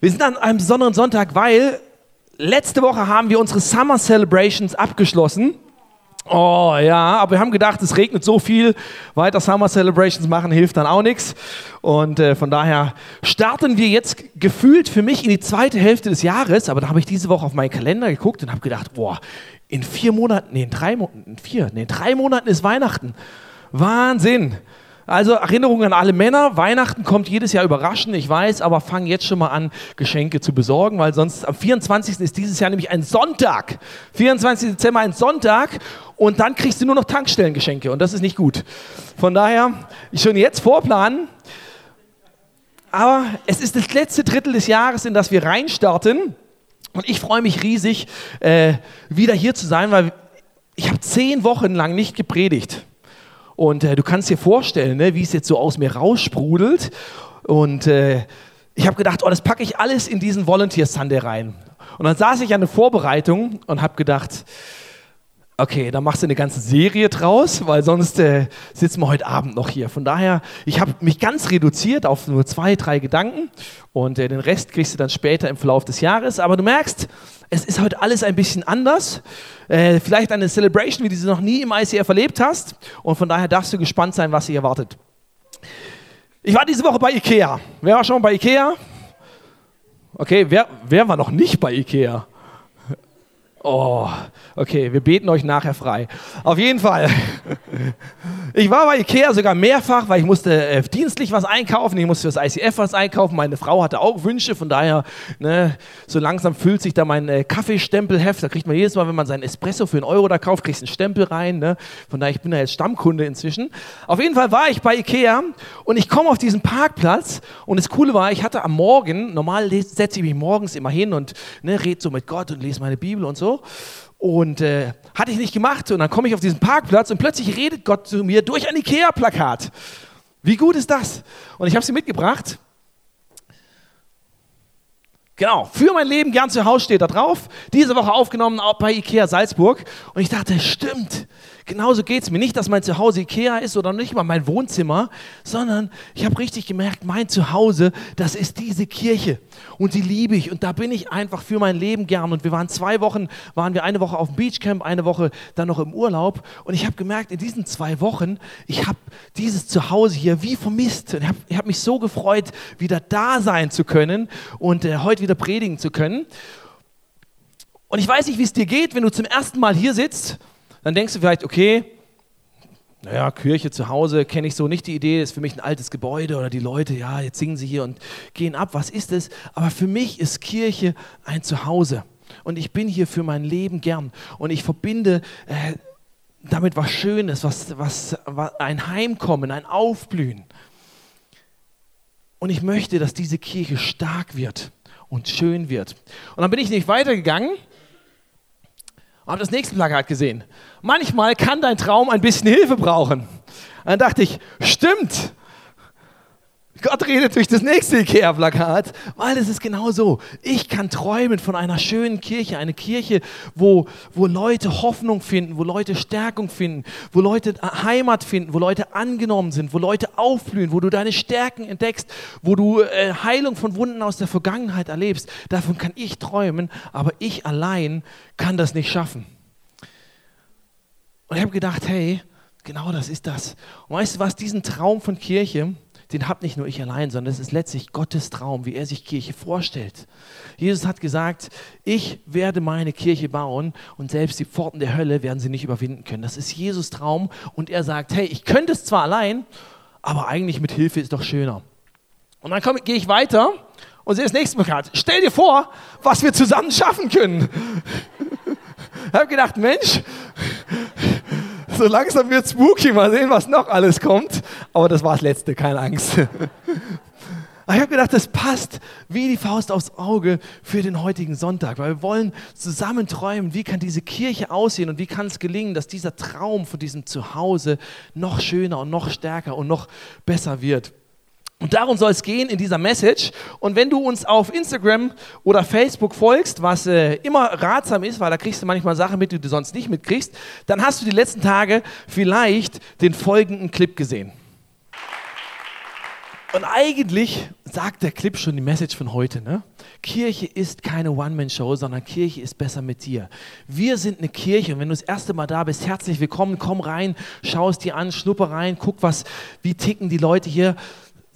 Wir sind an einem besonderen Sonntag, weil letzte Woche haben wir unsere Summer Celebrations abgeschlossen. Oh ja, aber wir haben gedacht, es regnet so viel, weiter Summer Celebrations machen hilft dann auch nichts. Und äh, von daher starten wir jetzt gefühlt für mich in die zweite Hälfte des Jahres. Aber da habe ich diese Woche auf meinen Kalender geguckt und habe gedacht, boah, in vier Monaten, nee, in drei Monaten, in vier, nee, in drei Monaten ist Weihnachten. Wahnsinn. Also Erinnerungen an alle Männer. Weihnachten kommt jedes Jahr überraschend, ich weiß, aber fang jetzt schon mal an, Geschenke zu besorgen, weil sonst am 24. ist dieses Jahr nämlich ein Sonntag. 24. Dezember ein Sonntag und dann kriegst du nur noch Tankstellengeschenke und das ist nicht gut. Von daher, ich schon jetzt vorplanen. Aber es ist das letzte Drittel des Jahres, in das wir reinstarten. Und ich freue mich riesig, äh, wieder hier zu sein, weil ich habe zehn Wochen lang nicht gepredigt. Und äh, du kannst dir vorstellen, ne, wie es jetzt so aus mir raussprudelt. Und äh, ich habe gedacht, oh, das packe ich alles in diesen Volunteer Sunday rein. Und dann saß ich an der Vorbereitung und habe gedacht, okay, dann machst du eine ganze Serie draus, weil sonst äh, sitzen wir heute Abend noch hier. Von daher, ich habe mich ganz reduziert auf nur zwei, drei Gedanken und äh, den Rest kriegst du dann später im Verlauf des Jahres. Aber du merkst, es ist heute alles ein bisschen anders. Äh, vielleicht eine Celebration, wie du sie noch nie im ICF erlebt hast. Und von daher darfst du gespannt sein, was sich erwartet. Ich war diese Woche bei Ikea. Wer war schon bei Ikea? Okay, wer, wer war noch nicht bei Ikea? Oh, okay, wir beten euch nachher frei. Auf jeden Fall. Ich war bei Ikea sogar mehrfach, weil ich musste äh, dienstlich was einkaufen, ich musste fürs ICF was einkaufen. Meine Frau hatte auch Wünsche, von daher, ne, so langsam füllt sich da mein äh, Kaffeestempelheft. Da kriegt man jedes Mal, wenn man seinen Espresso für einen Euro da kauft, kriegt einen Stempel rein. Ne? Von daher, ich bin da jetzt Stammkunde inzwischen. Auf jeden Fall war ich bei Ikea und ich komme auf diesen Parkplatz und das Coole war, ich hatte am Morgen, normal setze ich mich morgens immer hin und ne, rede so mit Gott und lese meine Bibel und so. Und äh, hatte ich nicht gemacht. Und dann komme ich auf diesen Parkplatz und plötzlich redet Gott zu mir durch ein Ikea-Plakat. Wie gut ist das? Und ich habe sie mitgebracht. Genau, für mein Leben gern zu Hause steht da drauf. Diese Woche aufgenommen auch bei Ikea Salzburg. Und ich dachte, stimmt, genauso geht es mir. Nicht, dass mein Zuhause Ikea ist oder nicht mal mein Wohnzimmer, sondern ich habe richtig gemerkt, mein Zuhause, das ist diese Kirche. Und die liebe ich. Und da bin ich einfach für mein Leben gern. Und wir waren zwei Wochen, waren wir eine Woche auf dem Beachcamp, eine Woche dann noch im Urlaub. Und ich habe gemerkt, in diesen zwei Wochen, ich habe dieses Zuhause hier wie vermisst. Und ich habe hab mich so gefreut, wieder da sein zu können und äh, heute wieder predigen zu können. Und ich weiß nicht, wie es dir geht, wenn du zum ersten Mal hier sitzt dann denkst du vielleicht, okay, naja, Kirche zu Hause kenne ich so nicht die Idee, ist für mich ein altes Gebäude oder die Leute, ja, jetzt singen sie hier und gehen ab, was ist es? Aber für mich ist Kirche ein Zuhause und ich bin hier für mein Leben gern und ich verbinde äh, damit was Schönes, was, was, was, ein Heimkommen, ein Aufblühen. Und ich möchte, dass diese Kirche stark wird und schön wird. Und dann bin ich nicht weitergegangen habe das nächste Plakat gesehen. Manchmal kann dein Traum ein bisschen Hilfe brauchen. Dann dachte ich, stimmt. Gott redet durch das nächste Ikea-Plakat, weil es ist genau so. Ich kann träumen von einer schönen Kirche, eine Kirche, wo, wo Leute Hoffnung finden, wo Leute Stärkung finden, wo Leute Heimat finden, wo Leute angenommen sind, wo Leute aufblühen, wo du deine Stärken entdeckst, wo du äh, Heilung von Wunden aus der Vergangenheit erlebst. Davon kann ich träumen, aber ich allein kann das nicht schaffen. Und ich habe gedacht, hey, genau das ist das. Und weißt du was, diesen Traum von Kirche, den habe nicht nur ich allein, sondern es ist letztlich Gottes Traum, wie er sich Kirche vorstellt. Jesus hat gesagt, ich werde meine Kirche bauen und selbst die Pforten der Hölle werden sie nicht überwinden können. Das ist Jesus Traum und er sagt, hey, ich könnte es zwar allein, aber eigentlich mit Hilfe ist doch schöner. Und dann gehe ich weiter und sehe das nächste Plakat. Stell dir vor, was wir zusammen schaffen können. ich habe gedacht, Mensch, so langsam wird spooky. Mal sehen, was noch alles kommt. Aber das war das Letzte, keine Angst. Aber ich habe gedacht, das passt wie die Faust aufs Auge für den heutigen Sonntag, weil wir wollen zusammen träumen, wie kann diese Kirche aussehen und wie kann es gelingen, dass dieser Traum von diesem Zuhause noch schöner und noch stärker und noch besser wird. Und darum soll es gehen in dieser Message. Und wenn du uns auf Instagram oder Facebook folgst, was äh, immer ratsam ist, weil da kriegst du manchmal Sachen mit, die du sonst nicht mitkriegst, dann hast du die letzten Tage vielleicht den folgenden Clip gesehen. Und eigentlich sagt der Clip schon die Message von heute. Ne? Kirche ist keine One-Man-Show, sondern Kirche ist besser mit dir. Wir sind eine Kirche und wenn du das erste Mal da bist, herzlich willkommen, komm rein, schau es dir an, schnuppe rein, guck, was, wie ticken die Leute hier.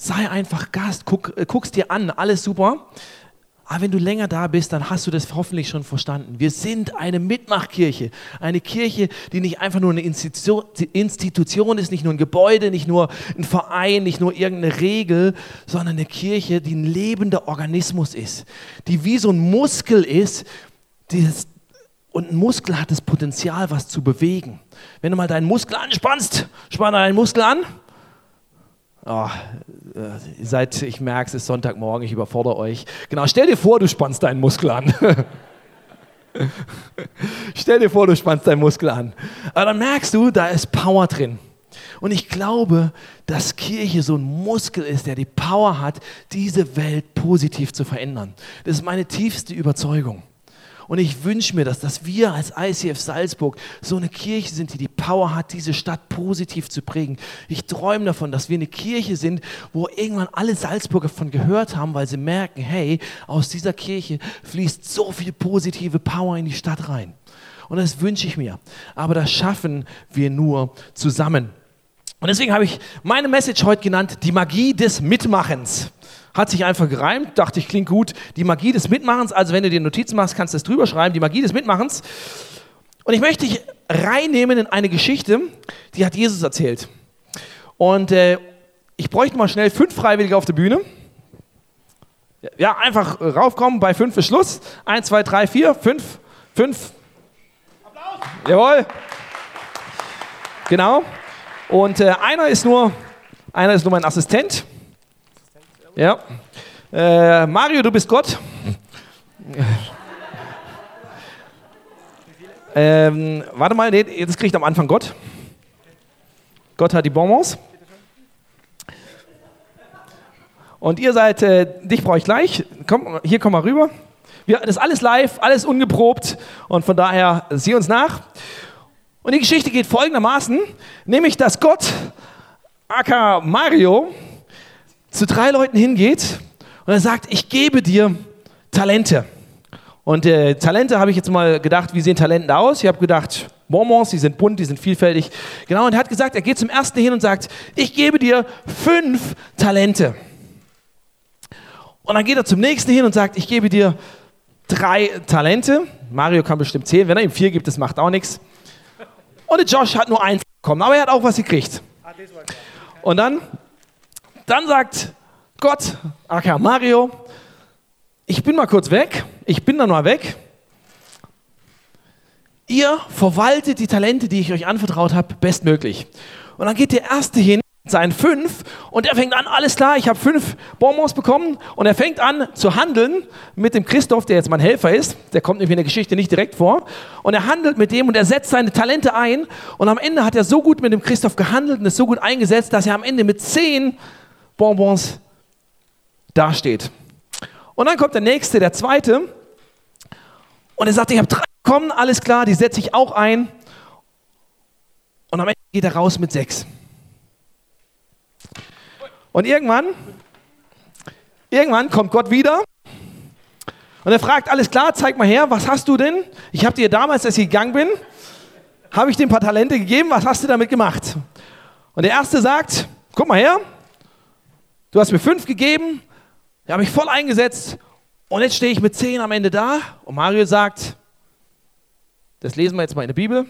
Sei einfach Gast, guck, äh, guck's dir an, alles super. Aber wenn du länger da bist, dann hast du das hoffentlich schon verstanden. Wir sind eine Mitmachkirche. Eine Kirche, die nicht einfach nur eine Institution ist, nicht nur ein Gebäude, nicht nur ein Verein, nicht nur irgendeine Regel, sondern eine Kirche, die ein lebender Organismus ist. Die wie so ein Muskel ist. Das, und ein Muskel hat das Potenzial, was zu bewegen. Wenn du mal deinen Muskel anspannst, spann deinen Muskel an Oh, seid, ich merke es, ist Sonntagmorgen, ich überfordere euch. Genau, stell dir vor, du spannst deinen Muskel an. stell dir vor, du spannst deinen Muskel an. Aber dann merkst du, da ist Power drin. Und ich glaube, dass Kirche so ein Muskel ist, der die Power hat, diese Welt positiv zu verändern. Das ist meine tiefste Überzeugung. Und ich wünsche mir das, dass wir als ICF Salzburg so eine Kirche sind, die die Power hat, diese Stadt positiv zu prägen. Ich träume davon, dass wir eine Kirche sind, wo irgendwann alle Salzburger von gehört haben, weil sie merken, hey, aus dieser Kirche fließt so viel positive Power in die Stadt rein. Und das wünsche ich mir. Aber das schaffen wir nur zusammen. Und deswegen habe ich meine Message heute genannt, die Magie des Mitmachens. Hat sich einfach gereimt, dachte ich, klingt gut. Die Magie des Mitmachens, also wenn du dir Notizen machst, kannst du das drüber schreiben, die Magie des Mitmachens. Und ich möchte dich reinnehmen in eine Geschichte, die hat Jesus erzählt. Und äh, ich bräuchte mal schnell fünf Freiwillige auf der Bühne. Ja, einfach raufkommen, bei fünf ist Schluss. Eins, zwei, drei, vier, fünf, fünf. Applaus! Jawohl. Genau. Und äh, einer ist nur, einer ist nur mein Assistent. Ja. Äh, Mario, du bist Gott. Ähm, warte mal, nee, jetzt kriegt am Anfang Gott. Gott hat die Bonbons. Und ihr seid, äh, dich brauche ich gleich. Komm, hier komm mal rüber. Wir, das ist alles live, alles ungeprobt und von daher sieh uns nach. Und die Geschichte geht folgendermaßen, nämlich dass Gott, aka Mario, zu drei Leuten hingeht und er sagt, ich gebe dir Talente. Und äh, Talente habe ich jetzt mal gedacht, wie sehen Talente aus? Ich habe gedacht, Bonbons, die sind bunt, die sind vielfältig. Genau, und er hat gesagt, er geht zum ersten hin und sagt, ich gebe dir fünf Talente. Und dann geht er zum nächsten hin und sagt, ich gebe dir drei Talente. Mario kann bestimmt zählen, wenn er ihm vier gibt, das macht auch nichts. Und der Josh hat nur eins bekommen, aber er hat auch was gekriegt. Und dann dann sagt Gott, aka Mario, ich bin mal kurz weg, ich bin dann mal weg. Ihr verwaltet die Talente, die ich euch anvertraut habe, bestmöglich. Und dann geht der Erste hin, seinen fünf, und er fängt an, alles klar, ich habe fünf Bonbons bekommen, und er fängt an zu handeln mit dem Christoph, der jetzt mein Helfer ist, der kommt nämlich in der Geschichte nicht direkt vor, und er handelt mit dem und er setzt seine Talente ein, und am Ende hat er so gut mit dem Christoph gehandelt und ist so gut eingesetzt, dass er am Ende mit zehn Bonbons dasteht. Und dann kommt der nächste, der zweite, und er sagt, ich habe drei bekommen, alles klar, die setze ich auch ein. Und am Ende geht er raus mit sechs. Und irgendwann, irgendwann kommt Gott wieder und er fragt, alles klar, zeig mal her, was hast du denn? Ich habe dir damals, als ich gegangen bin, habe ich dir ein paar Talente gegeben, was hast du damit gemacht? Und der Erste sagt, guck mal her, Du hast mir fünf gegeben, die habe ich voll eingesetzt und jetzt stehe ich mit zehn am Ende da. Und Mario sagt, das lesen wir jetzt mal in der Bibel.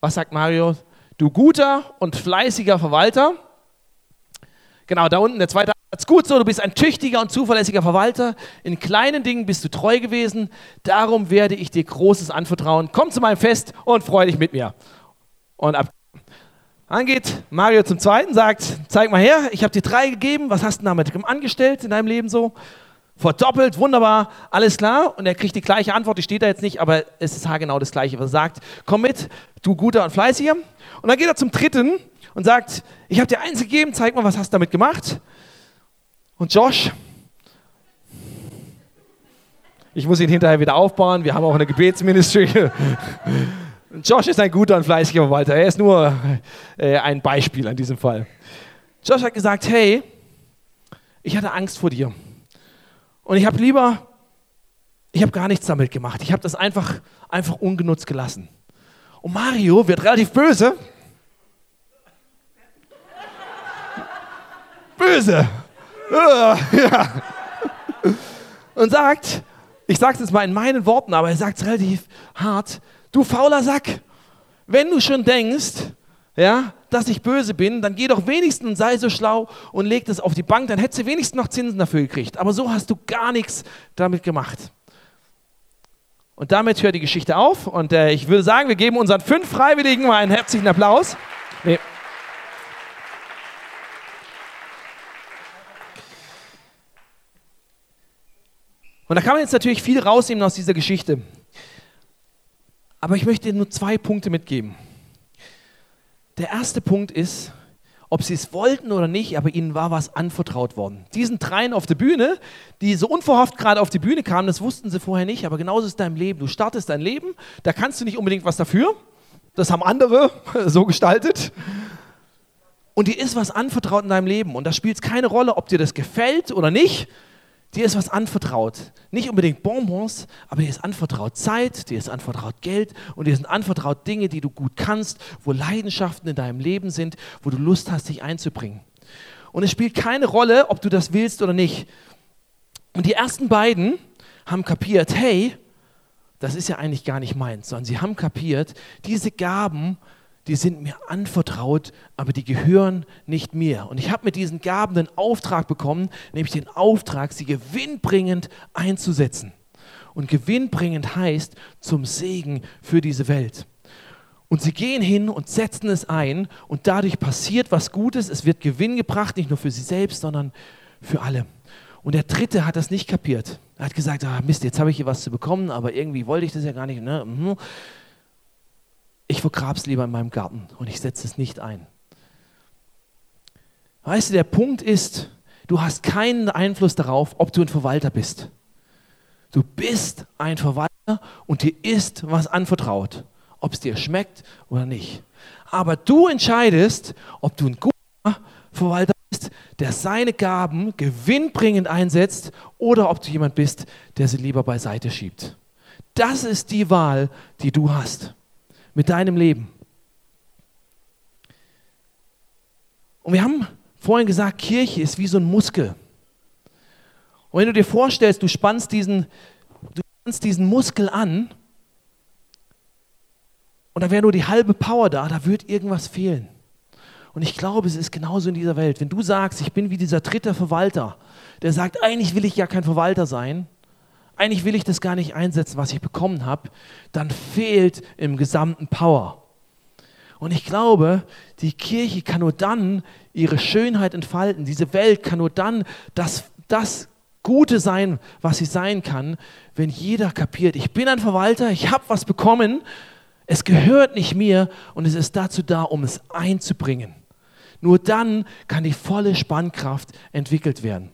Was sagt Mario? Du guter und fleißiger Verwalter. Genau, da unten der zweite Satz. Gut so, du bist ein tüchtiger und zuverlässiger Verwalter. In kleinen Dingen bist du treu gewesen. Darum werde ich dir Großes anvertrauen. Komm zu meinem Fest und freu dich mit mir. Und ab dann geht Mario zum zweiten, sagt, zeig mal her, ich habe dir drei gegeben, was hast du damit angestellt in deinem Leben so? Verdoppelt, wunderbar, alles klar. Und er kriegt die gleiche Antwort, die steht da jetzt nicht, aber es ist genau das Gleiche, was er sagt. Komm mit, du guter und fleißiger. Und dann geht er zum dritten und sagt, ich habe dir eins gegeben, zeig mal, was hast du damit gemacht? Und Josh, ich muss ihn hinterher wieder aufbauen, wir haben auch eine Gebetsministry. Josh ist ein guter und fleißiger Verwalter. Er ist nur äh, ein Beispiel an diesem Fall. Josh hat gesagt, hey, ich hatte Angst vor dir. Und ich habe lieber, ich habe gar nichts damit gemacht. Ich habe das einfach, einfach ungenutzt gelassen. Und Mario wird relativ böse. Böse. Ja. Und sagt, ich sage es jetzt mal in meinen Worten, aber er sagt es relativ hart, du fauler Sack, wenn du schon denkst, ja, dass ich böse bin, dann geh doch wenigstens und sei so schlau und leg das auf die Bank, dann hättest du wenigstens noch Zinsen dafür gekriegt. Aber so hast du gar nichts damit gemacht. Und damit hört die Geschichte auf und äh, ich würde sagen, wir geben unseren fünf Freiwilligen mal einen herzlichen Applaus. Nee. Und da kann man jetzt natürlich viel rausnehmen aus dieser Geschichte. Aber ich möchte nur zwei Punkte mitgeben. Der erste Punkt ist, ob sie es wollten oder nicht, aber ihnen war was anvertraut worden. Diesen dreien auf der Bühne, die so unverhofft gerade auf die Bühne kamen, das wussten sie vorher nicht, aber genauso ist dein Leben. Du startest dein Leben, da kannst du nicht unbedingt was dafür. Das haben andere so gestaltet. Und dir ist was anvertraut in deinem Leben. Und da spielt es keine Rolle, ob dir das gefällt oder nicht. Dir ist was anvertraut. Nicht unbedingt Bonbons, aber dir ist anvertraut Zeit, dir ist anvertraut Geld und dir sind anvertraut Dinge, die du gut kannst, wo Leidenschaften in deinem Leben sind, wo du Lust hast, dich einzubringen. Und es spielt keine Rolle, ob du das willst oder nicht. Und die ersten beiden haben kapiert, hey, das ist ja eigentlich gar nicht meins, sondern sie haben kapiert, diese Gaben, die sind mir anvertraut, aber die gehören nicht mir. Und ich habe mit diesen Gaben den Auftrag bekommen, nämlich den Auftrag, sie gewinnbringend einzusetzen. Und gewinnbringend heißt zum Segen für diese Welt. Und sie gehen hin und setzen es ein und dadurch passiert was Gutes. Es wird Gewinn gebracht, nicht nur für sie selbst, sondern für alle. Und der Dritte hat das nicht kapiert. Er hat gesagt, ah, Mist, jetzt habe ich hier was zu bekommen, aber irgendwie wollte ich das ja gar nicht. Ne? Ich vergrabe es lieber in meinem Garten und ich setze es nicht ein. Weißt du, der Punkt ist, du hast keinen Einfluss darauf, ob du ein Verwalter bist. Du bist ein Verwalter und dir ist was anvertraut, ob es dir schmeckt oder nicht. Aber du entscheidest, ob du ein guter Verwalter bist, der seine Gaben gewinnbringend einsetzt oder ob du jemand bist, der sie lieber beiseite schiebt. Das ist die Wahl, die du hast mit deinem Leben. Und wir haben vorhin gesagt, Kirche ist wie so ein Muskel. Und wenn du dir vorstellst, du spannst diesen, du spannst diesen Muskel an und da wäre nur die halbe Power da, da wird irgendwas fehlen. Und ich glaube, es ist genauso in dieser Welt. Wenn du sagst, ich bin wie dieser dritte Verwalter, der sagt, eigentlich will ich ja kein Verwalter sein, eigentlich will ich das gar nicht einsetzen, was ich bekommen habe, dann fehlt im gesamten Power. Und ich glaube, die Kirche kann nur dann ihre Schönheit entfalten. Diese Welt kann nur dann das, das Gute sein, was sie sein kann, wenn jeder kapiert, ich bin ein Verwalter, ich habe was bekommen, es gehört nicht mir und es ist dazu da, um es einzubringen. Nur dann kann die volle Spannkraft entwickelt werden.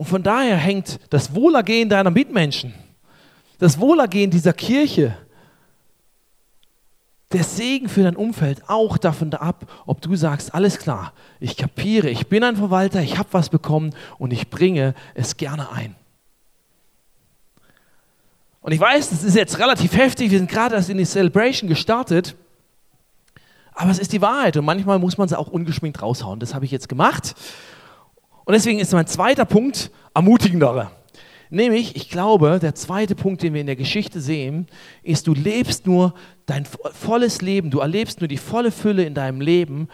Und von daher hängt das Wohlergehen deiner Mitmenschen, das Wohlergehen dieser Kirche, der Segen für dein Umfeld auch davon ab, ob du sagst, alles klar, ich kapiere, ich bin ein Verwalter, ich habe was bekommen und ich bringe es gerne ein. Und ich weiß, das ist jetzt relativ heftig, wir sind gerade erst in die Celebration gestartet, aber es ist die Wahrheit und manchmal muss man sie auch ungeschminkt raushauen. Das habe ich jetzt gemacht und deswegen ist mein zweiter Punkt ermutigendere. Nämlich, ich glaube, der zweite Punkt, den wir in der Geschichte sehen, ist, du lebst nur dein volles Leben, du erlebst nur die volle Fülle in deinem Leben,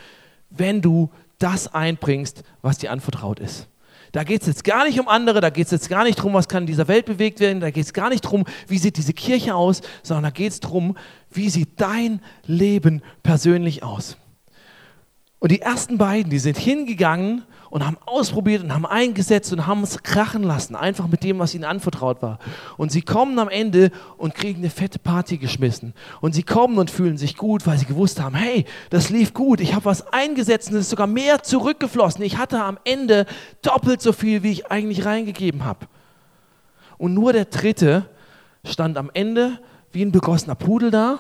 wenn du das einbringst, was dir anvertraut ist. Da geht es jetzt gar nicht um andere, da geht es jetzt gar nicht darum, was kann in dieser Welt bewegt werden, da geht es gar nicht darum, wie sieht diese Kirche aus, sondern da geht es darum, wie sieht dein Leben persönlich aus. Und die ersten beiden, die sind hingegangen und haben ausprobiert und haben eingesetzt und haben es krachen lassen, einfach mit dem, was ihnen anvertraut war. Und sie kommen am Ende und kriegen eine fette Party geschmissen. Und sie kommen und fühlen sich gut, weil sie gewusst haben, hey, das lief gut, ich habe was eingesetzt und es ist sogar mehr zurückgeflossen. Ich hatte am Ende doppelt so viel, wie ich eigentlich reingegeben habe. Und nur der Dritte stand am Ende wie ein begossener Pudel da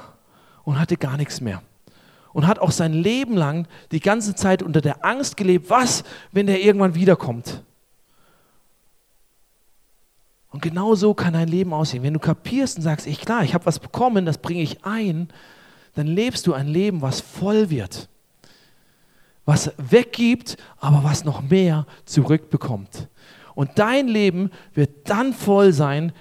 und hatte gar nichts mehr. Und hat auch sein Leben lang die ganze Zeit unter der Angst gelebt, was, wenn der irgendwann wiederkommt. Und genau so kann dein Leben aussehen. Wenn du kapierst und sagst, ich klar, ich habe was bekommen, das bringe ich ein, dann lebst du ein Leben, was voll wird. Was weggibt, aber was noch mehr zurückbekommt. Und dein Leben wird dann voll sein,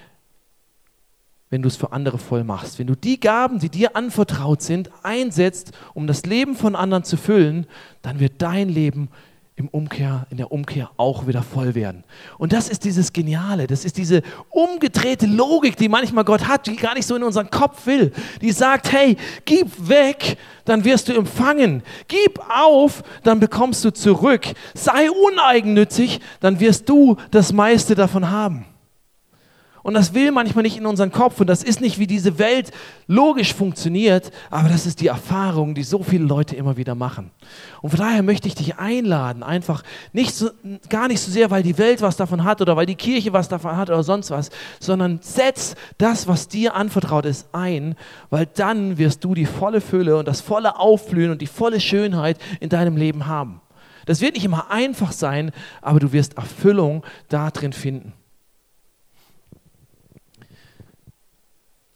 wenn du es für andere voll machst. Wenn du die Gaben, die dir anvertraut sind, einsetzt, um das Leben von anderen zu füllen, dann wird dein Leben im Umkehr, in der Umkehr auch wieder voll werden. Und das ist dieses Geniale, das ist diese umgedrehte Logik, die manchmal Gott hat, die gar nicht so in unseren Kopf will. Die sagt, hey, gib weg, dann wirst du empfangen. Gib auf, dann bekommst du zurück. Sei uneigennützig, dann wirst du das meiste davon haben. Und das will manchmal nicht in unseren Kopf und das ist nicht, wie diese Welt logisch funktioniert, aber das ist die Erfahrung, die so viele Leute immer wieder machen. Und von daher möchte ich dich einladen, einfach nicht so, gar nicht so sehr, weil die Welt was davon hat oder weil die Kirche was davon hat oder sonst was, sondern setz das, was dir anvertraut ist, ein, weil dann wirst du die volle Fülle und das volle Aufblühen und die volle Schönheit in deinem Leben haben. Das wird nicht immer einfach sein, aber du wirst Erfüllung darin finden.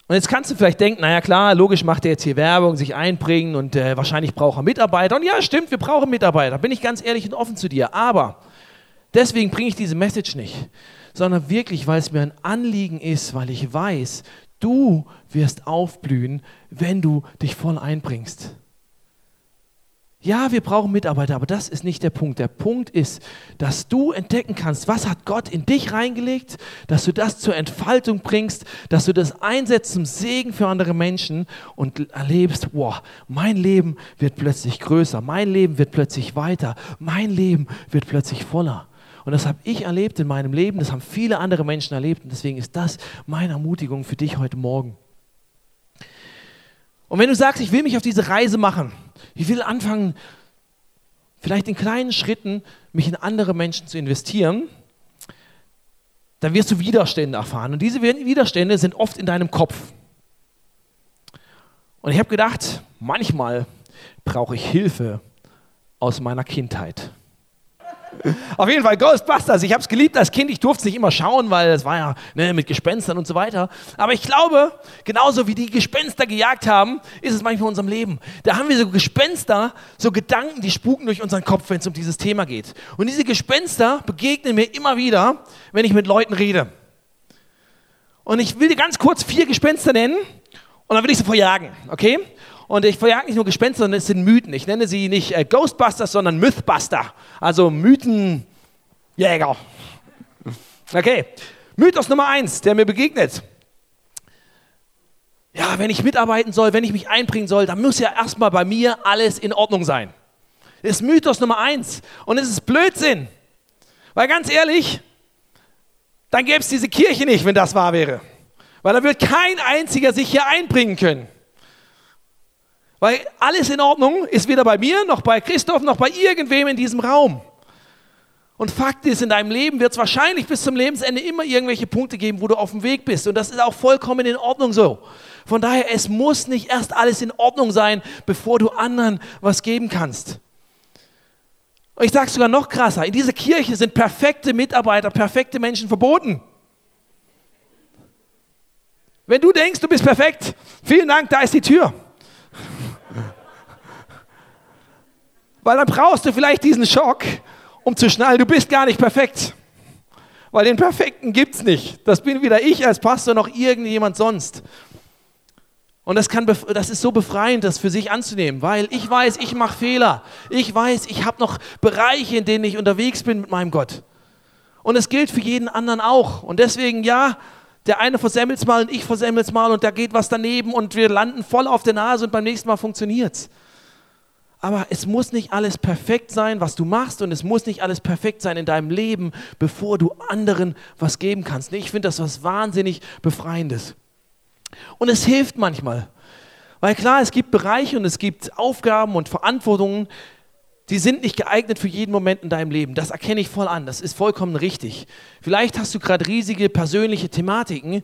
Und jetzt kannst du vielleicht denken, naja klar, logisch macht er jetzt hier Werbung, sich einbringen und äh, wahrscheinlich braucht er Mitarbeiter. Und ja, stimmt, wir brauchen Mitarbeiter, bin ich ganz ehrlich und offen zu dir. Aber deswegen bringe ich diese Message nicht, sondern wirklich, weil es mir ein Anliegen ist, weil ich weiß, du wirst aufblühen, wenn du dich voll einbringst. Ja, wir brauchen Mitarbeiter, aber das ist nicht der Punkt. Der Punkt ist, dass du entdecken kannst, was hat Gott in dich reingelegt, dass du das zur Entfaltung bringst, dass du das einsetzt zum Segen für andere Menschen und erlebst, wow, mein Leben wird plötzlich größer, mein Leben wird plötzlich weiter, mein Leben wird plötzlich voller. Und das habe ich erlebt in meinem Leben, das haben viele andere Menschen erlebt und deswegen ist das meine Ermutigung für dich heute Morgen. Und wenn du sagst, ich will mich auf diese Reise machen, ich will anfangen, vielleicht in kleinen Schritten mich in andere Menschen zu investieren, dann wirst du Widerstände erfahren. Und diese Widerstände sind oft in deinem Kopf. Und ich habe gedacht, manchmal brauche ich Hilfe aus meiner Kindheit. Auf jeden Fall Ghostbusters. Ich habe es geliebt als Kind. Ich durfte es nicht immer schauen, weil es war ja ne, mit Gespenstern und so weiter. Aber ich glaube, genauso wie die Gespenster gejagt haben, ist es manchmal in unserem Leben. Da haben wir so Gespenster, so Gedanken, die spuken durch unseren Kopf, wenn es um dieses Thema geht. Und diese Gespenster begegnen mir immer wieder, wenn ich mit Leuten rede. Und ich will dir ganz kurz vier Gespenster nennen und dann will ich sie verjagen, okay? Und ich verjage nicht nur Gespenster, sondern es sind Mythen. Ich nenne sie nicht äh, Ghostbusters, sondern Mythbuster. Also Mythenjäger. Okay. Mythos Nummer eins, der mir begegnet. Ja, wenn ich mitarbeiten soll, wenn ich mich einbringen soll, dann muss ja erstmal bei mir alles in Ordnung sein. Das ist Mythos Nummer eins. Und es ist Blödsinn. Weil ganz ehrlich, dann gäbe es diese Kirche nicht, wenn das wahr wäre. Weil da wird kein einziger sich hier einbringen können. Weil alles in Ordnung ist weder bei mir, noch bei Christoph, noch bei irgendwem in diesem Raum. Und Fakt ist, in deinem Leben wird es wahrscheinlich bis zum Lebensende immer irgendwelche Punkte geben, wo du auf dem Weg bist. Und das ist auch vollkommen in Ordnung so. Von daher, es muss nicht erst alles in Ordnung sein, bevor du anderen was geben kannst. Und ich sage sogar noch krasser, in dieser Kirche sind perfekte Mitarbeiter, perfekte Menschen verboten. Wenn du denkst, du bist perfekt, vielen Dank, da ist die Tür. Weil dann brauchst du vielleicht diesen Schock, um zu schnallen, du bist gar nicht perfekt. Weil den Perfekten gibt es nicht. Das bin weder ich als Pastor noch irgendjemand sonst. Und das, kann, das ist so befreiend, das für sich anzunehmen, weil ich weiß, ich mache Fehler. Ich weiß, ich habe noch Bereiche, in denen ich unterwegs bin mit meinem Gott. Und es gilt für jeden anderen auch. Und deswegen, ja, der eine versemmelt es mal und ich versemmelt es mal und da geht was daneben und wir landen voll auf der Nase und beim nächsten Mal funktioniert es. Aber es muss nicht alles perfekt sein, was du machst, und es muss nicht alles perfekt sein in deinem Leben, bevor du anderen was geben kannst. Ich finde das was wahnsinnig Befreiendes. Und es hilft manchmal. Weil klar, es gibt Bereiche und es gibt Aufgaben und Verantwortungen, die sind nicht geeignet für jeden Moment in deinem Leben. Das erkenne ich voll an. Das ist vollkommen richtig. Vielleicht hast du gerade riesige persönliche Thematiken,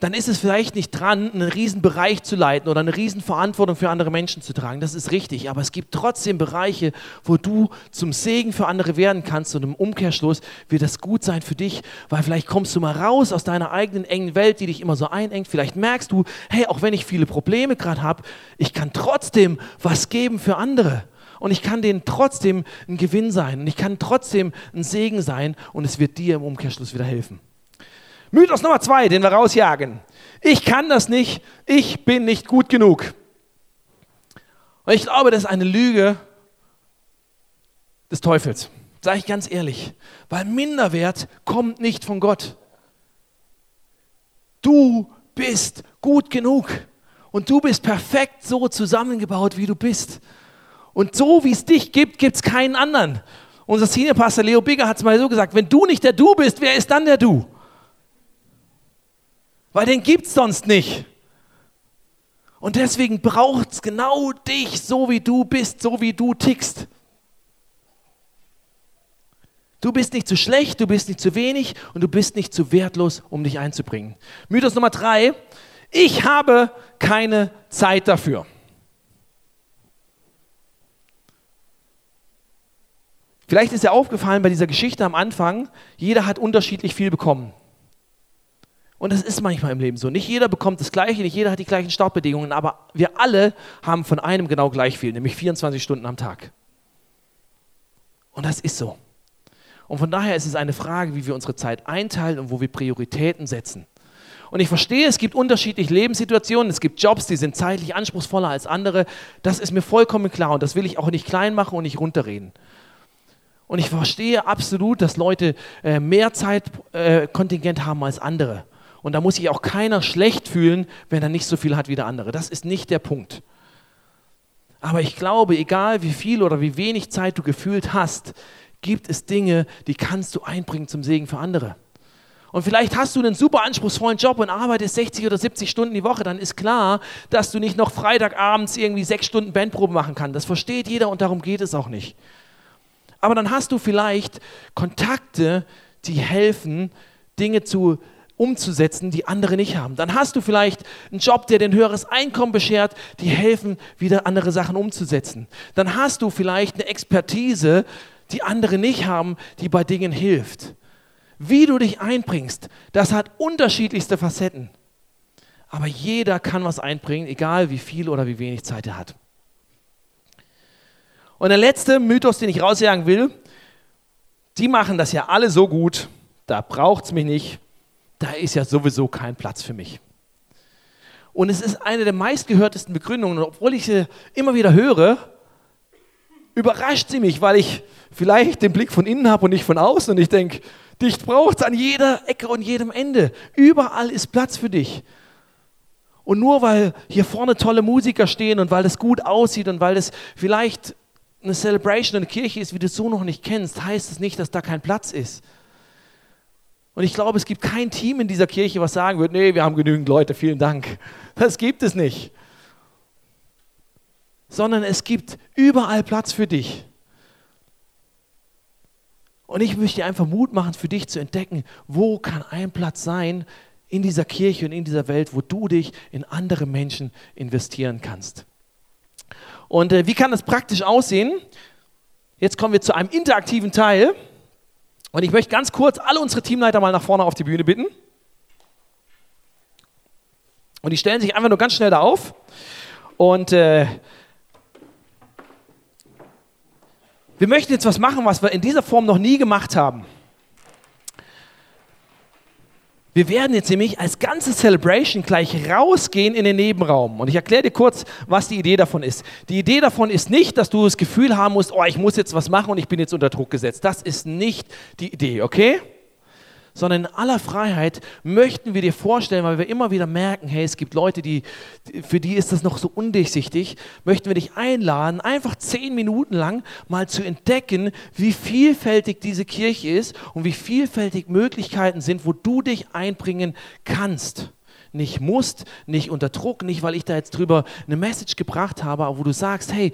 dann ist es vielleicht nicht dran, einen riesen Bereich zu leiten oder eine riesen Verantwortung für andere Menschen zu tragen. Das ist richtig. Aber es gibt trotzdem Bereiche, wo du zum Segen für andere werden kannst. Und im Umkehrschluss wird das gut sein für dich, weil vielleicht kommst du mal raus aus deiner eigenen engen Welt, die dich immer so einengt. Vielleicht merkst du, hey, auch wenn ich viele Probleme gerade habe, ich kann trotzdem was geben für andere. Und ich kann denen trotzdem ein Gewinn sein. Und ich kann trotzdem ein Segen sein. Und es wird dir im Umkehrschluss wieder helfen. Mythos Nummer zwei, den wir rausjagen. Ich kann das nicht, ich bin nicht gut genug. Und ich glaube, das ist eine Lüge des Teufels. Sage ich ganz ehrlich. Weil Minderwert kommt nicht von Gott. Du bist gut genug. Und du bist perfekt so zusammengebaut, wie du bist. Und so wie es dich gibt, gibt es keinen anderen. Unser Seniorpastor Leo Bigger hat es mal so gesagt, wenn du nicht der Du bist, wer ist dann der Du? Weil den gibt es sonst nicht. Und deswegen braucht es genau dich, so wie du bist, so wie du tickst. Du bist nicht zu schlecht, du bist nicht zu wenig und du bist nicht zu wertlos, um dich einzubringen. Mythos Nummer drei, ich habe keine Zeit dafür. Vielleicht ist dir aufgefallen bei dieser Geschichte am Anfang, jeder hat unterschiedlich viel bekommen. Und das ist manchmal im Leben so. Nicht jeder bekommt das Gleiche, nicht jeder hat die gleichen Startbedingungen, aber wir alle haben von einem genau gleich viel, nämlich 24 Stunden am Tag. Und das ist so. Und von daher ist es eine Frage, wie wir unsere Zeit einteilen und wo wir Prioritäten setzen. Und ich verstehe, es gibt unterschiedliche Lebenssituationen, es gibt Jobs, die sind zeitlich anspruchsvoller als andere. Das ist mir vollkommen klar und das will ich auch nicht klein machen und nicht runterreden. Und ich verstehe absolut, dass Leute äh, mehr Zeitkontingent haben als andere. Und da muss sich auch keiner schlecht fühlen, wenn er nicht so viel hat wie der andere. Das ist nicht der Punkt. Aber ich glaube, egal wie viel oder wie wenig Zeit du gefühlt hast, gibt es Dinge, die kannst du einbringen zum Segen für andere. Und vielleicht hast du einen super anspruchsvollen Job und arbeitest 60 oder 70 Stunden die Woche, dann ist klar, dass du nicht noch Freitagabends irgendwie sechs Stunden Bandprobe machen kannst. Das versteht jeder und darum geht es auch nicht. Aber dann hast du vielleicht Kontakte, die helfen, Dinge zu umzusetzen, die andere nicht haben. Dann hast du vielleicht einen Job, der dir ein höheres Einkommen beschert, die helfen, wieder andere Sachen umzusetzen. Dann hast du vielleicht eine Expertise, die andere nicht haben, die bei Dingen hilft. Wie du dich einbringst, das hat unterschiedlichste Facetten. Aber jeder kann was einbringen, egal wie viel oder wie wenig Zeit er hat. Und der letzte Mythos, den ich rausjagen will, die machen das ja alle so gut, da braucht es mich nicht, da ist ja sowieso kein Platz für mich. Und es ist eine der meistgehörtesten Begründungen. Und obwohl ich sie immer wieder höre, überrascht sie mich, weil ich vielleicht den Blick von innen habe und nicht von außen. Und ich denke, dich braucht es an jeder Ecke und jedem Ende. Überall ist Platz für dich. Und nur weil hier vorne tolle Musiker stehen und weil das gut aussieht und weil das vielleicht eine Celebration, eine Kirche ist, wie du es so noch nicht kennst, heißt es nicht, dass da kein Platz ist. Und ich glaube, es gibt kein Team in dieser Kirche, was sagen wird, nee, wir haben genügend Leute, vielen Dank. Das gibt es nicht. Sondern es gibt überall Platz für dich. Und ich möchte dir einfach Mut machen, für dich zu entdecken, wo kann ein Platz sein in dieser Kirche und in dieser Welt, wo du dich in andere Menschen investieren kannst. Und äh, wie kann das praktisch aussehen? Jetzt kommen wir zu einem interaktiven Teil. Und ich möchte ganz kurz alle unsere Teamleiter mal nach vorne auf die Bühne bitten. Und die stellen sich einfach nur ganz schnell da auf. Und äh, wir möchten jetzt was machen, was wir in dieser Form noch nie gemacht haben. Wir werden jetzt nämlich als ganze Celebration gleich rausgehen in den Nebenraum. Und ich erkläre dir kurz, was die Idee davon ist. Die Idee davon ist nicht, dass du das Gefühl haben musst, oh, ich muss jetzt was machen und ich bin jetzt unter Druck gesetzt. Das ist nicht die Idee, okay? Sondern in aller Freiheit möchten wir dir vorstellen, weil wir immer wieder merken, hey, es gibt Leute, die, für die ist das noch so undurchsichtig, möchten wir dich einladen, einfach zehn Minuten lang mal zu entdecken, wie vielfältig diese Kirche ist und wie vielfältig Möglichkeiten sind, wo du dich einbringen kannst. Nicht musst, nicht unter Druck, nicht weil ich da jetzt drüber eine Message gebracht habe, aber wo du sagst, hey,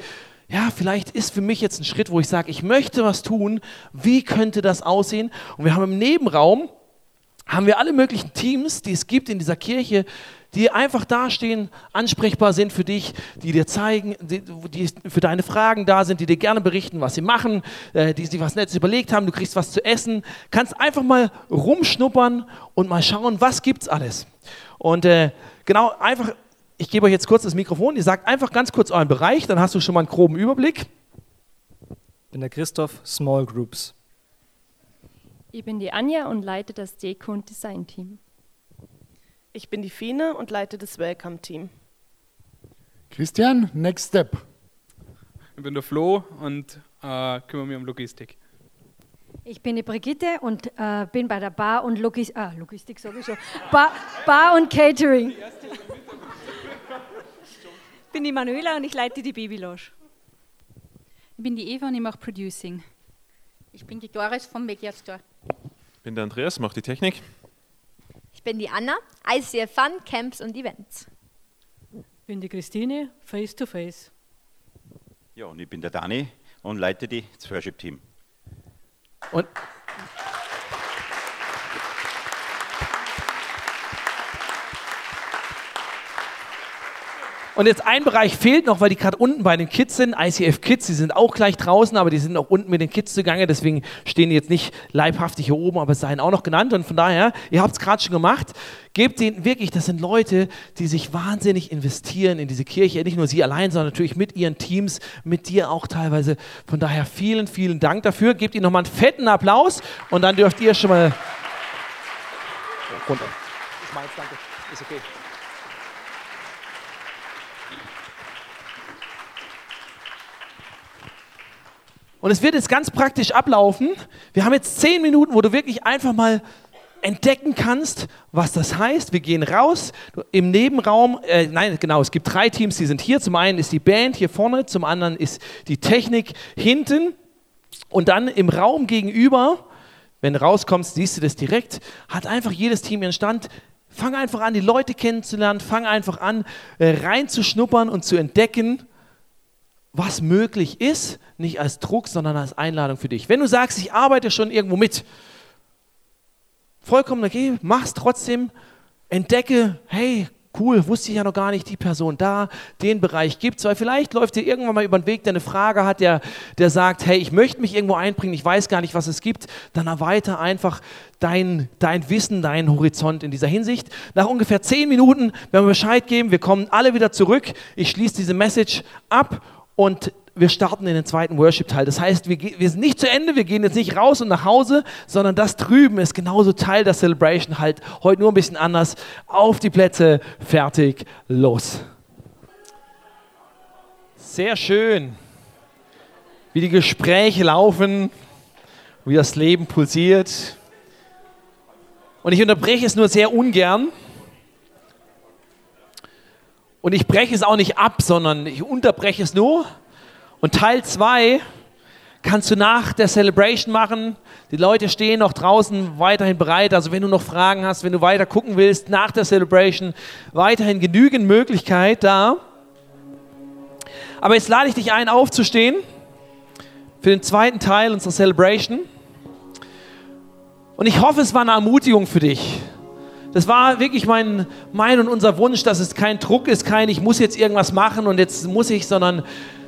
ja, vielleicht ist für mich jetzt ein Schritt, wo ich sage, ich möchte was tun. Wie könnte das aussehen? Und wir haben im Nebenraum haben wir alle möglichen Teams, die es gibt in dieser Kirche, die einfach dastehen, ansprechbar sind für dich, die dir zeigen, die, die für deine Fragen da sind, die dir gerne berichten, was sie machen, äh, die sich was Nettes überlegt haben, du kriegst was zu essen, kannst einfach mal rumschnuppern und mal schauen, was gibt's alles. Und äh, genau, einfach, ich gebe euch jetzt kurz das Mikrofon, ihr sagt einfach ganz kurz euren Bereich, dann hast du schon mal einen groben Überblick. Ich bin der Christoph, Small Groups. Ich bin die Anja und leite das Deko- und Design-Team. Ich bin die Fine und leite das Welcome-Team. Christian, next step. Ich bin der Flo und äh, kümmere mich um Logistik. Ich bin die Brigitte und äh, bin bei der Bar und Logis ah, Logistik sowieso. Bar, Bar und Catering. Ich bin die Manuela und ich leite die Babylounge. Ich bin die Eva und ich mache Producing. Ich bin die Doris vom Media Store. Ich bin der Andreas, mache die Technik. Ich bin die Anna, ICF Fun, Camps und Events. Ich bin die Christine, Face to Face. Ja, und ich bin der Dani und leite die Worship-Team. Und Und jetzt ein Bereich fehlt noch, weil die gerade unten bei den Kids sind. ICF Kids, die sind auch gleich draußen, aber die sind auch unten mit den Kids zugange. Deswegen stehen die jetzt nicht leibhaftig hier oben, aber es seien auch noch genannt. Und von daher, ihr habt es gerade schon gemacht. Gebt denen wirklich, das sind Leute, die sich wahnsinnig investieren in diese Kirche. Nicht nur sie allein, sondern natürlich mit ihren Teams, mit dir auch teilweise. Von daher vielen, vielen Dank dafür. Gebt ihnen nochmal einen fetten Applaus und dann dürft ihr schon mal runter. Meins, danke. Ist okay. Und es wird jetzt ganz praktisch ablaufen. Wir haben jetzt zehn Minuten, wo du wirklich einfach mal entdecken kannst, was das heißt. Wir gehen raus im Nebenraum. Äh, nein, genau, es gibt drei Teams, die sind hier. Zum einen ist die Band hier vorne, zum anderen ist die Technik hinten. Und dann im Raum gegenüber, wenn du rauskommst, siehst du das direkt, hat einfach jedes Team ihren Stand. Fang einfach an, die Leute kennenzulernen, fang einfach an, äh, reinzuschnuppern und zu entdecken, was möglich ist, nicht als Druck, sondern als Einladung für dich. Wenn du sagst, ich arbeite schon irgendwo mit, vollkommen okay, mach's trotzdem, entdecke, hey, cool, wusste ich ja noch gar nicht, die Person da, den Bereich gibt es, weil vielleicht läuft dir irgendwann mal über den Weg, der eine Frage hat, der, der sagt, hey, ich möchte mich irgendwo einbringen, ich weiß gar nicht, was es gibt, dann erweiter einfach dein, dein Wissen, deinen Horizont in dieser Hinsicht. Nach ungefähr zehn Minuten werden wir Bescheid geben, wir kommen alle wieder zurück, ich schließe diese Message ab und wir starten in den zweiten Worship-Teil. Das heißt, wir, wir, sind nicht zu Ende, wir gehen jetzt nicht raus und nach Hause, sondern das drüben ist genauso Teil der Celebration, halt heute nur ein bisschen anders. Auf die Plätze, fertig, los. Sehr schön, wie die Gespräche laufen, wie das Leben pulsiert. Und ich unterbreche es nur sehr ungern. Und ich breche es auch nicht ab, sondern ich unterbreche es nur und Teil 2 kannst du nach der Celebration machen. Die Leute stehen noch draußen weiterhin bereit. Also wenn du noch Fragen hast, wenn du weiter gucken willst nach der Celebration, weiterhin genügend Möglichkeit da. Aber jetzt lade ich dich ein, aufzustehen für den zweiten Teil unserer Celebration. Und ich hoffe, es war eine Ermutigung für dich. Das war wirklich mein, mein und unser Wunsch, dass es kein Druck ist, kein ich muss jetzt irgendwas machen und jetzt muss ich, sondern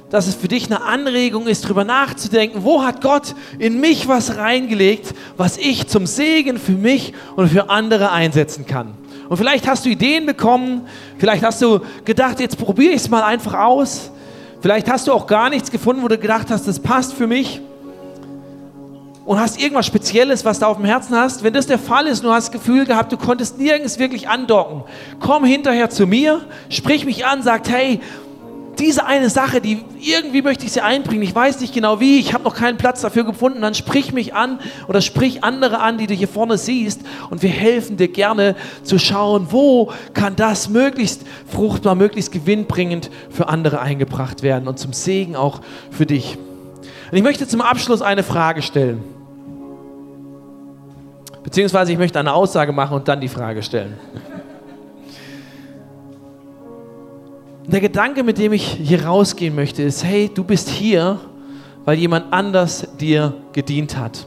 dass es für dich eine Anregung ist, darüber nachzudenken, wo hat Gott in mich was reingelegt, was ich zum Segen für mich und für andere einsetzen kann. Und vielleicht hast du Ideen bekommen, vielleicht hast du gedacht, jetzt probiere ich es mal einfach aus. Vielleicht hast du auch gar nichts gefunden, wo du gedacht hast, das passt für mich. Und hast irgendwas Spezielles, was du auf dem Herzen hast. Wenn das der Fall ist du hast das Gefühl gehabt, du konntest nirgends wirklich andocken, komm hinterher zu mir, sprich mich an, sag, hey, diese eine Sache, die irgendwie möchte ich sie einbringen, ich weiß nicht genau wie, ich habe noch keinen Platz dafür gefunden, dann sprich mich an oder sprich andere an, die du hier vorne siehst und wir helfen dir gerne zu schauen, wo kann das möglichst fruchtbar, möglichst gewinnbringend für andere eingebracht werden und zum Segen auch für dich. Und ich möchte zum Abschluss eine Frage stellen. Beziehungsweise ich möchte eine Aussage machen und dann die Frage stellen. der Gedanke, mit dem ich hier rausgehen möchte, ist, hey, du bist hier, weil jemand anders dir gedient hat.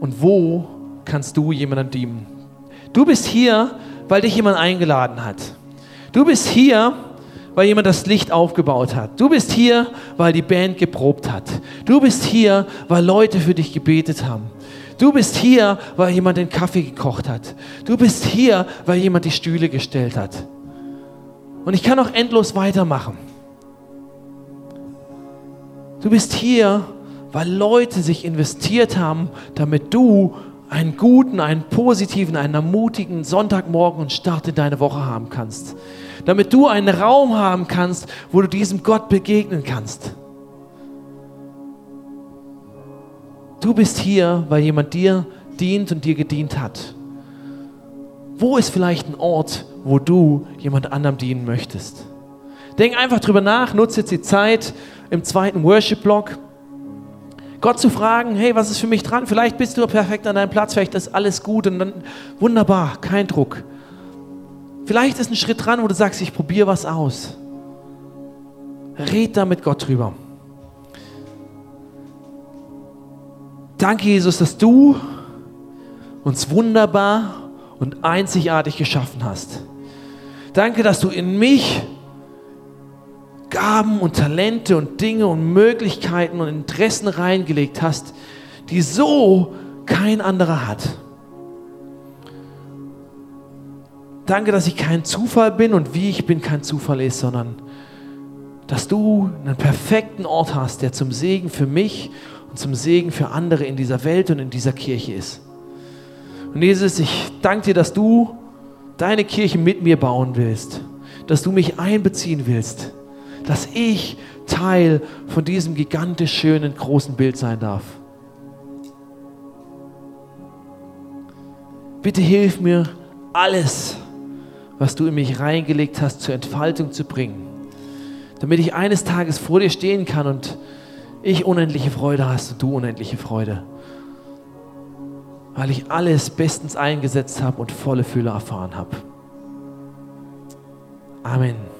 Und wo kannst du jemandem dienen. Du bist hier, weil dich jemand eingeladen hat. Du bist hier, weil jemand das Licht aufgebaut hat. Du bist hier, weil die Band geprobt hat. Du bist hier, weil Leute für dich gebetet haben. Du bist hier, weil jemand den Kaffee gekocht hat. Du bist hier, weil jemand die Stühle gestellt hat. Und ich kann auch endlos weitermachen. Du bist hier, weil Leute sich investiert haben, damit du einen guten, einen positiven, einen ermutigen Sonntagmorgen und Start in deine Woche haben kannst. Damit du einen Raum haben kannst, wo du diesem Gott begegnen kannst. Du bist hier, weil jemand dir dient und dir gedient hat. Wo ist vielleicht ein Ort, wo du jemand anderem dienen möchtest? Denk einfach drüber nach, nutze jetzt die Zeit im zweiten Worship-Block. Gott zu fragen, hey, was ist für mich dran? Vielleicht bist du perfekt an deinem Platz, vielleicht ist alles gut und dann wunderbar, kein Druck. Vielleicht ist ein Schritt dran, wo du sagst, ich probiere was aus. Red da mit Gott drüber. Danke, Jesus, dass du uns wunderbar und einzigartig geschaffen hast. Danke, dass du in mich Gaben und Talente und Dinge und Möglichkeiten und Interessen reingelegt hast, die so kein anderer hat. Danke, dass ich kein Zufall bin und wie ich bin kein Zufall ist, sondern dass du einen perfekten Ort hast, der zum Segen für mich und zum Segen für andere in dieser Welt und in dieser Kirche ist. Und Jesus, ich danke dir, dass du deine Kirche mit mir bauen willst, dass du mich einbeziehen willst, dass ich Teil von diesem gigantisch schönen großen Bild sein darf. Bitte hilf mir, alles, was du in mich reingelegt hast, zur Entfaltung zu bringen, damit ich eines Tages vor dir stehen kann und ich unendliche Freude hast und du unendliche Freude. Weil ich alles bestens eingesetzt habe und volle Fülle erfahren habe. Amen.